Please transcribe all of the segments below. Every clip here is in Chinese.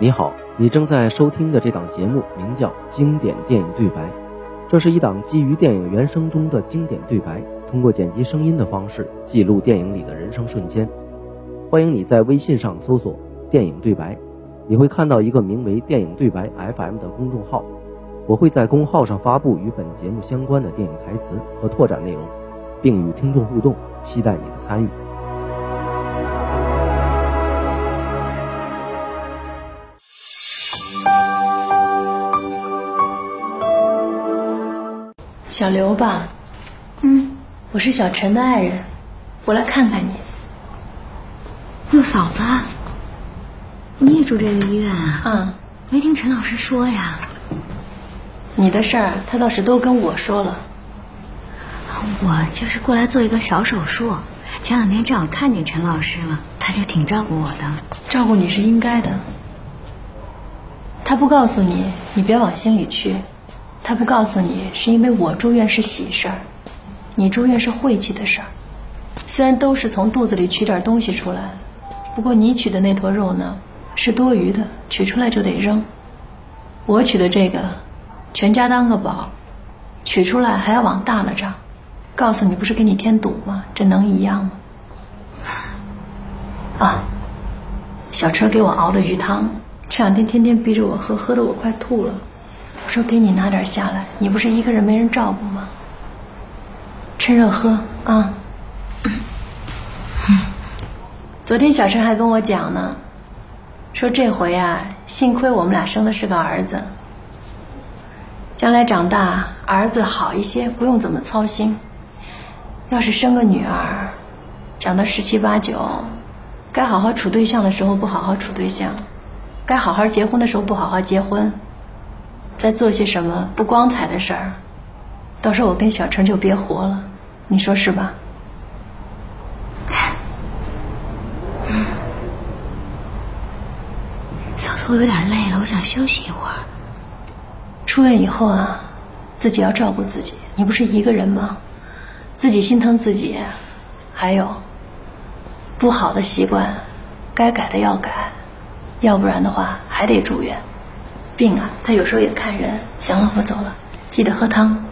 你好，你正在收听的这档节目名叫《经典电影对白》，这是一档基于电影原声中的经典对白，通过剪辑声音的方式记录电影里的人生瞬间。欢迎你在微信上搜索“电影对白”，你会看到一个名为“电影对白 FM” 的公众号，我会在公号上发布与本节目相关的电影台词和拓展内容，并与听众互动，期待你的参与。小刘吧，嗯，我是小陈的爱人，我来看看你。哟，嫂子，你也住这个医院啊？嗯，没听陈老师说呀？你的事儿他倒是都跟我说了。我就是过来做一个小手术，前两天正好看见陈老师了，他就挺照顾我的。照顾你是应该的。他不告诉你，你别往心里去。他不告诉你，是因为我住院是喜事儿，你住院是晦气的事儿。虽然都是从肚子里取点东西出来，不过你取的那坨肉呢，是多余的，取出来就得扔。我取的这个，全家当个宝，取出来还要往大了长。告诉你不是给你添堵吗？这能一样吗？啊，小陈给我熬的鱼汤，这两天天天逼着我喝，喝的我快吐了。我说给你拿点下来，你不是一个人没人照顾吗？趁热喝啊！昨天小陈还跟我讲呢，说这回啊，幸亏我们俩生的是个儿子，将来长大儿子好一些，不用怎么操心。要是生个女儿，长到十七八九，该好好处对象的时候不好好处对象，该好好结婚的时候不好好结婚。再做些什么不光彩的事儿，到时候我跟小陈就别活了，你说是吧？嫂子，我有点累了，我想休息一会儿。出院以后啊，自己要照顾自己。你不是一个人吗？自己心疼自己。还有，不好的习惯，该改的要改，要不然的话还得住院。病啊，他有时候也看人。行了，我走了，记得喝汤。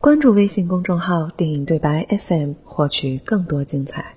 关注微信公众号“电影对白 FM”，获取更多精彩。